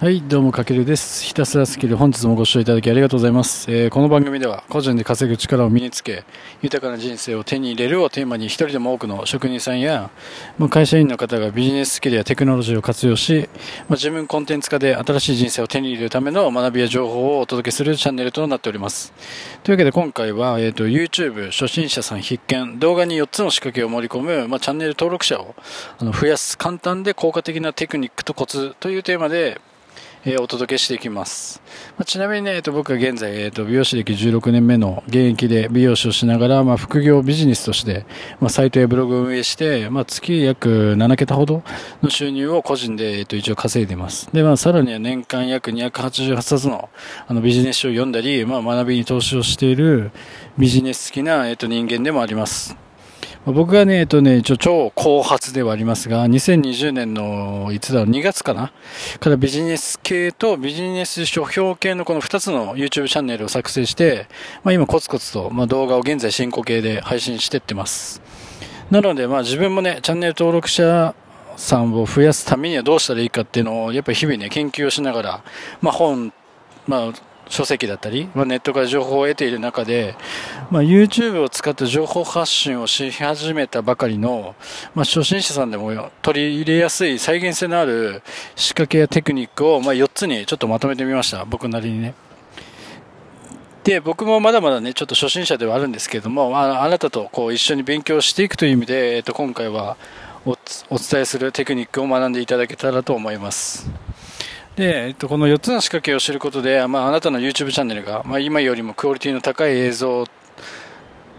はい、どうもかけるです。ひたすらスキル、本日もご視聴いただきありがとうございます。えー、この番組では、個人で稼ぐ力を身につけ、豊かな人生を手に入れるをテーマに、一人でも多くの職人さんや、まあ、会社員の方がビジネススキルやテクノロジーを活用し、まあ、自分コンテンツ化で新しい人生を手に入れるための学びや情報をお届けするチャンネルとなっております。というわけで今回は、えっ、ー、と、YouTube 初心者さん必見、動画に4つの仕掛けを盛り込む、まあ、チャンネル登録者をあの増やす簡単で効果的なテクニックとコツというテーマで、えー、お届けしていきます。まあ、ちなみにね、えー、と僕は現在、えー、と美容師歴16年目の現役で美容師をしながら、まあ、副業ビジネスとして、まあ、サイトやブログを運営して、まあ、月約7桁ほどの収入を個人で、えー、と一応稼いでます。で、まあ、さらには年間約288冊のあのビジネス書を読んだり、まあ、学びに投資をしているビジネス好きな、えー、と人間でもあります。僕がね、えっとね、一応超後発ではありますが、2020年の、いつだろう、2月かな？からビジネス系とビジネス書評系のこの2つの YouTube チャンネルを作成して、まあ今コツコツと、まあ、動画を現在進行形で配信してってます。なので、まあ自分もね、チャンネル登録者さんを増やすためにはどうしたらいいかっていうのを、やっぱり日々ね、研究をしながら、まあ本、まあ書籍だったり、まあ、ネットから情報を得ている中で、まあ、YouTube を使って情報発信をし始めたばかりの、まあ、初心者さんでも取り入れやすい再現性のある仕掛けやテクニックを、まあ、4つにちょっとまとめてみました。僕なりにね。で、僕もまだまだね、ちょっと初心者ではあるんですけれども、ああなたとこう一緒に勉強していくという意味で、えっと、今回はお伝えするテクニックを学んでいただけたらと思います。で、えっと、この4つの仕掛けを知ることで、まあ、あなたの YouTube チャンネルが、まあ、今よりもクオリティの高い映像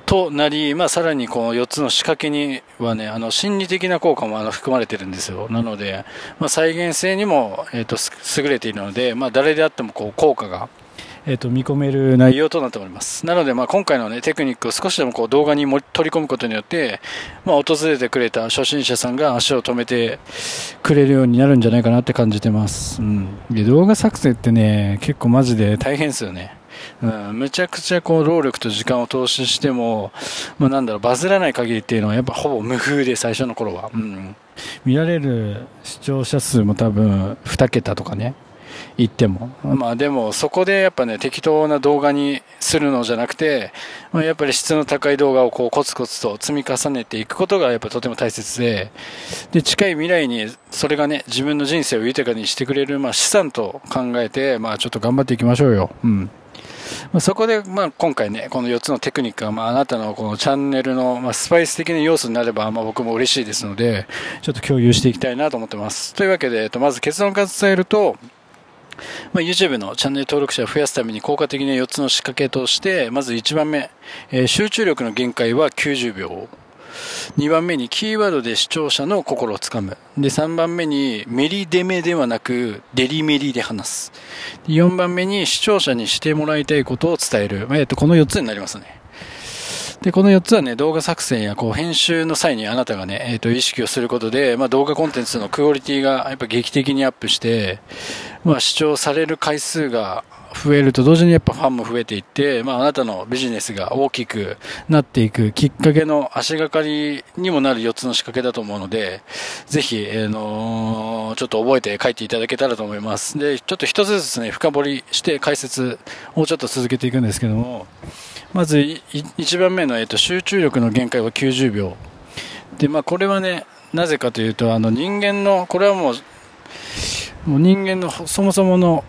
となり、まあ、さらにこの4つの仕掛けにはね、あの心理的な効果もあの含まれてるんですよ。なので、まあ、再現性にも、えっと、優れているので、まあ、誰であってもこう効果がえーと、見込める内容となっております。なので、まあ、今回の、ね、テクニックを少しでもこう動画に取り込むことによって、まあ、訪れてくれた初心者さんが足を止めてくれるようになるんじゃないかなって感じてます。うん、で動画作成ってね、結構マジで大変ですよね。うん、むちゃくちゃこう労力と時間を投資しても、まあ、なんだろうバズらない限りっていうのはやっぱほぼ無風で最初の頃は、うん、見られる視聴者数も多分2桁とかね言っても。まあでもそこでやっぱね、適当な動画にするのじゃなくて、まあ、やっぱり質の高い動画をこうコツコツと積み重ねていくことがやっぱとても大切で、で、近い未来にそれがね、自分の人生を豊かにしてくれる、まあ資産と考えて、まあちょっと頑張っていきましょうよ。うん。ま、そこで、まあ、今回ね、この4つのテクニックが、まあ、あなたのこのチャンネルの、まあ、スパイス的な要素になれば、まあ、僕も嬉しいですので、ちょっと共有していきたいなと思ってます。というわけで、えっと、まず結論から伝えると、まあ、YouTube のチャンネル登録者を増やすために効果的な4つの仕掛けとして、まず1番目、えー、集中力の限界は90秒。2番目にキーワードで視聴者の心をつかむ。で、3番目にメリデメではなくデリメリで話す。4番目に視聴者にしてもらいたいことを伝える。えっと、この4つになりますね。で、この4つはね、動画作成やこう編集の際にあなたがね、えっ、と、意識をすることで、まあ、動画コンテンツのクオリティがやっぱ劇的にアップして、まあ、視聴される回数が増えると同時にやっぱファンも増えていって、まあ、あなたのビジネスが大きくなっていくきっかけの足がかりにもなる4つの仕掛けだと思うので、ぜひ、えー、のー、ちょっと覚えて書いていただけたらと思います。で、ちょっと一つずつね、深掘りして解説をちょっと続けていくんですけども、まず1番目の、えっと、集中力の限界は90秒で、まあ、これはねなぜかというとあの人間のこれはもうもう人間のそもそもの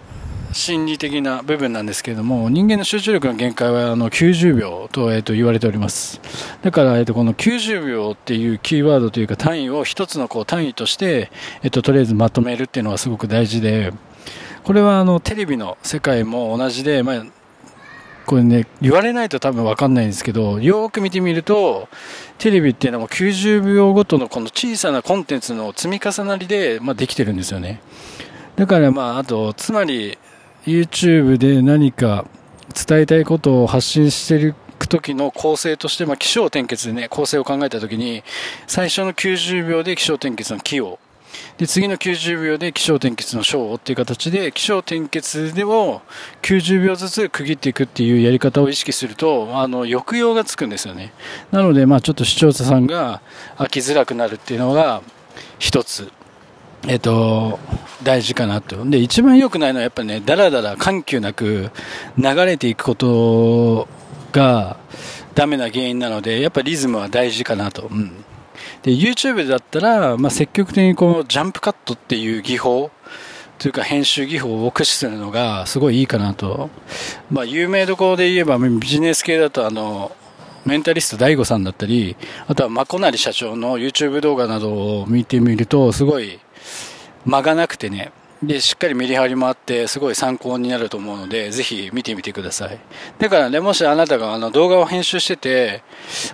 心理的な部分なんですけれども人間の集中力の限界はあの90秒と,、えー、と言われておりますだから、えー、とこの90秒っていうキーワードというか単位を一つのこう単位として、えー、ととりあえずまとめるっていうのはすごく大事でこれはあのテレビの世界も同じで、まあ、これね、言われないと多分わかんないんですけど、よく見てみると、テレビっていうのも90秒ごとのこの小さなコンテンツの積み重なりで、まあ、できてるんですよね。だからまあ、あと、つまり、YouTube で何か伝えたいことを発信していく時の構成として、まあ、気象転結でね、構成を考えた時に、最初の90秒で気象転結の気を、で、次の90秒で気象転結の章っていう形で、気象転結でも90秒ずつ区切っていくっていうやり方を意識すると、あの、抑揚がつくんですよね。なので、まあちょっと視聴者さんが飽きづらくなるっていうのが一つ。えっと、大事かなと。で、一番良くないのはやっぱね、だらだら緩急なく流れていくことがダメな原因なので、やっぱリズムは大事かなと。うん。で、YouTube だったら、まあ、積極的にこのジャンプカットっていう技法、というか編集技法を駆使するのがすごいいいかなと。まあ、有名どころで言えばビジネス系だとあの、メンタリスト DAIGO さんだったり、あとはまこなり社長の YouTube 動画などを見てみると、すごい間がなくてね、で、しっかりメリハリもあって、すごい参考になると思うので、ぜひ見てみてください。だからね、もしあなたがあの動画を編集してて、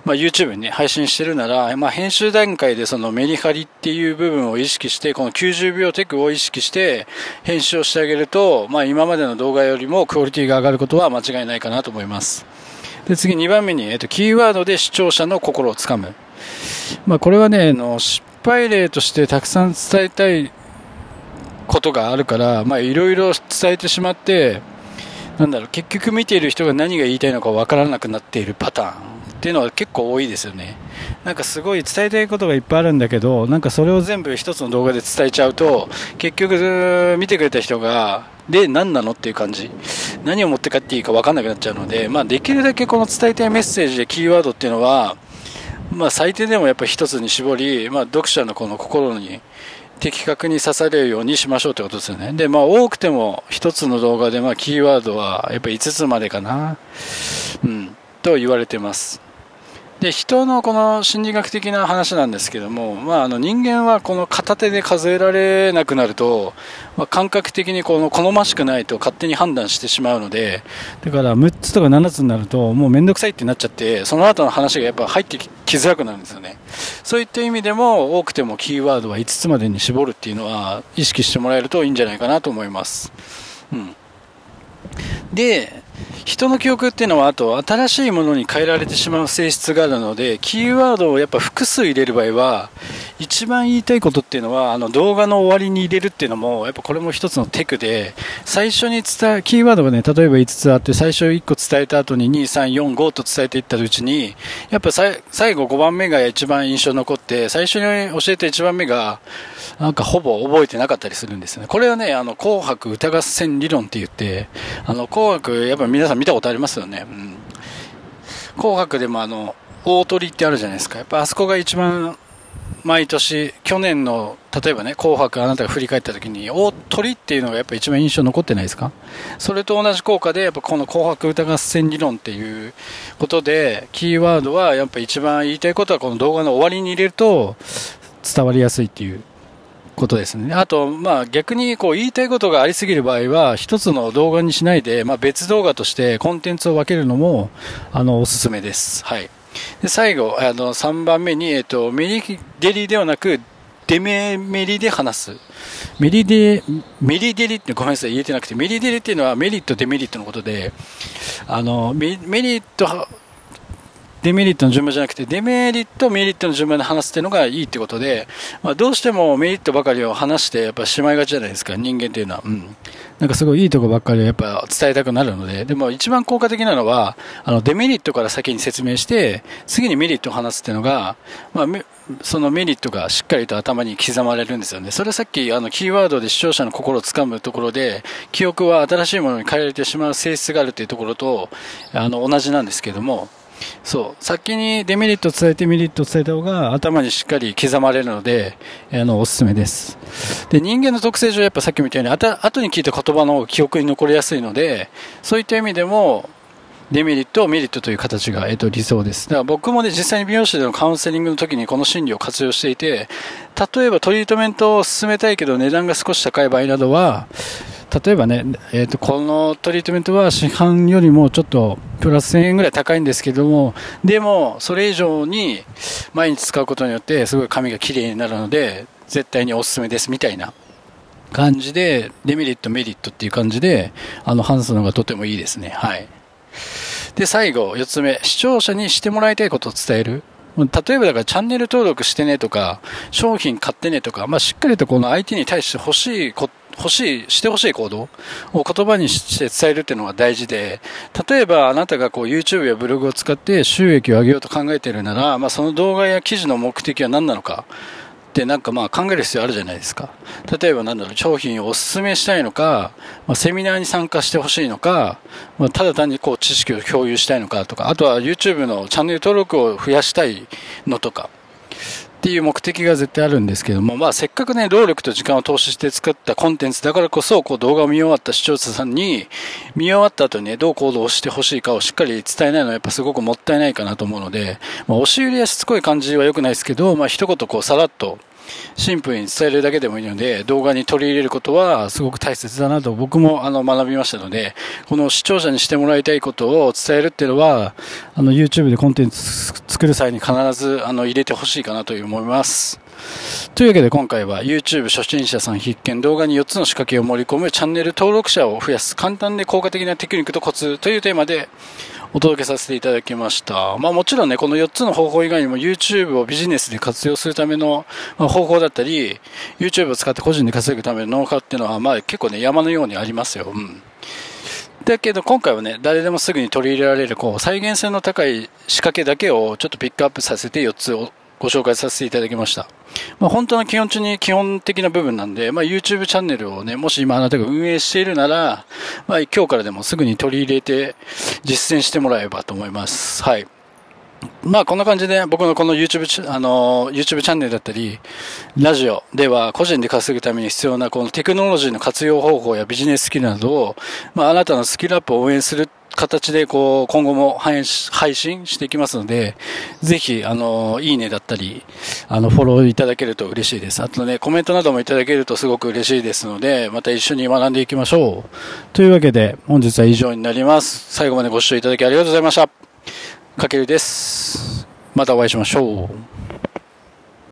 まあ、YouTube にね、配信してるなら、まあ、編集段階でそのメリハリっていう部分を意識して、この90秒テクを意識して編集をしてあげると、まあ、今までの動画よりもクオリティが上がることは間違いないかなと思います。で、次2番目に、えっと、キーワードで視聴者の心をつかむ。まあ、これはね、の、失敗例としてたくさん伝えたいことがあるから、まあ、いろいろ伝えてしまって、なんだろう、結局見ている人が何が言いたいのかわからなくなっているパターンっていうのは結構多いですよね。なんかすごい伝えたいことがいっぱいあるんだけど、なんかそれを全部一つの動画で伝えちゃうと、結局見てくれた人が、で、何なのっていう感じ。何を持って帰っていいか分かんなくなっちゃうので、まあ、できるだけこの伝えたいメッセージでキーワードっていうのは、まあ、最低でもやっぱ一つに絞り、まあ、読者のこの心に的確に刺されるようにしましょうってことですよね。で、まあ多くても一つの動画でまあキーワードはやっぱ5つまでかな。うん。と言われてます。で人のこの心理学的な話なんですけども、まあ、あの人間はこの片手で数えられなくなると、まあ、感覚的にこの好ましくないと勝手に判断してしまうのでだから6つとか7つになるともう面倒くさいってなっちゃってその後の話がやっぱ入ってきづらくなるんですよね。そういった意味でも多くてもキーワードは5つまでに絞るっていうのは意識してもらえるといいんじゃないかなと思います、うん、で人の記憶っていうのはあと新しいものに変えられてしまう性質があるのでキーワードをやっぱ複数入れる場合は一番言いたいことっていうのはあの動画の終わりに入れるっていうのもやっぱこれも一つのテクで最初に伝えキーワードがね例えば5つあって最初1個伝えた後に2345と伝えていったうちにやっぱ最後5番目が一番印象残って最初に教えた1番目がなんかほぼ覚えてなかったりするんですね。これはね、あの、紅白歌合戦理論って言って、あの、紅白、やっぱ皆さん見たことありますよね。うん。紅白でもあの、大鳥ってあるじゃないですか。やっぱあそこが一番、毎年、去年の、例えばね、紅白あなたが振り返った時に、大鳥っていうのがやっぱ一番印象残ってないですか？それと同じ効果で、やっぱこの紅白歌合戦理論っていうことで、キーワードはやっぱ一番言いたいことはこの動画の終わりに入れると伝わりやすいっていうことですね。あと、まあ逆にこう言いたいことがありすぎる場合は、一つの動画にしないで、まあ別動画としてコンテンツを分けるのも、あの、おすすめです。はい。で、最後、あの、3番目に、えっと、メリデリではなく、デメメリで話す。メリデ、メリデリってごめんなさい、言えてなくて、メリデリっていうのはメリット、デメリットのことで、あの、メリットデメリットの順番じゃなくて、デメリット、メリットの順番で話すっていうのがいいってことで、まあ、どうしてもメリットばかりを話して、やっぱしまいがちじゃないですか、人間っていうのは。うん。なんかすごいいいとこばっかりやっぱ伝えたくなるので、でも一番効果的なのは、あの、デメリットから先に説明して、次にメリットを話すっていうのが、まあ、そのメリットがしっかりと頭に刻まれるんですよね。それさっきあのキーワードで視聴者の心をつかむところで、記憶は新しいものに変えられてしまう性質があるというところと、あの、同じなんですけども、そう先にデメリットを伝えてメリットを伝えた方が頭にしっかり刻まれるのであのおすすめですで人間の特性上やっぱさっきみたいに後に聞いた言葉の記憶に残りやすいのでそういった意味でもデメリットを、メリットという形が、えっと、理想です。だから僕もね、実際に美容師でのカウンセリングの時にこの心理を活用していて、例えばトリートメントを進めたいけど値段が少し高い場合などは、例えばね、えーと、このトリートメントは市販よりもちょっとプラス1000円ぐらい高いんですけどもでもそれ以上に毎日使うことによってすごい髪が綺麗になるので絶対におすすめですみたいな感じでデメリットメリットっていう感じであの話すのがとてもいいですね。はい。で最後4つ目。視聴者にしてもらいたいことを伝える。例えばだからチャンネル登録してねとか、商品買ってねとか、まあ、しっかりとこの相手に対して欲しいこ欲しい、してほしい行動を言葉にして伝えるっていうのが大事で、例えばあなたがこう YouTube やブログを使って収益を上げようと考えているなら、まあ、その動画や記事の目的は何なのか。ってなんかまあ考える必要あるじゃないですか。例えばなんだろう、商品をお勧めしたいのか、まあ、セミナーに参加してほしいのか、まあ、ただ単にこう知識を共有したいのかとか、あとは YouTube のチャンネル登録を増やしたいのとか、っていう目的が絶対あるんですけども、まあ、せっかくね、労力と時間を投資して作ったコンテンツだからこそ、こう動画を見終わった視聴者さんに、見終わった後にね、どう行動してほしいかをしっかり伝えないのはやっぱすごくもったいないかなと思うので、まあ、押し売りやしつこい感じは良くないですけど、まあ、一言こうさらっと、シンプルに伝えるだけでもいいので、動画に取り入れることはすごく大切だなと僕もあの学びましたので、この視聴者にしてもらいたいことを伝えるっていうのは、あの YouTube でコンテンツ作る際に必ずあの入れてほしいかなという思います。というわけで今回は YouTube 初心者さん必見動画に4つの仕掛けを盛り込むチャンネル登録者を増やす簡単で効果的なテクニックとコツというテーマでお届けさせていただきました。まあもちろんね、この4つの方法以外にも YouTube をビジネスで活用するための方法だったり、YouTube を使って個人で稼ぐためのノウハウっていうのは、まあ結構ね、山のようにありますよ。うん。だけど今回はね、誰でもすぐに取り入れられる、こう、再現性の高い仕掛けだけをちょっとピックアップさせて4つをご紹介させていただきました。まあ、本当の基本中に基本的な部分なんで、まあ、YouTube チャンネルをね、もし今あなたが運営しているなら、まあ、今日からでもすぐに取り入れて実践してもらえばと思います。はい。まあこんな感じで僕のこの YouTube, あの YouTube チャンネルだったり、ラジオでは個人で稼ぐために必要なこのテクノロジーの活用方法やビジネススキルなどを、まああなたのスキルアップを応援する形でこう今後も配信していきますので、ぜひ、あの、いいねだったり、あの、フォローいただけると嬉しいです。あとね、コメントなどもいただけるとすごく嬉しいですので、また一緒に学んでいきましょう。というわけで、本日は以上になります。最後までご視聴いただきありがとうございました。かけるです。またお会いしましょう。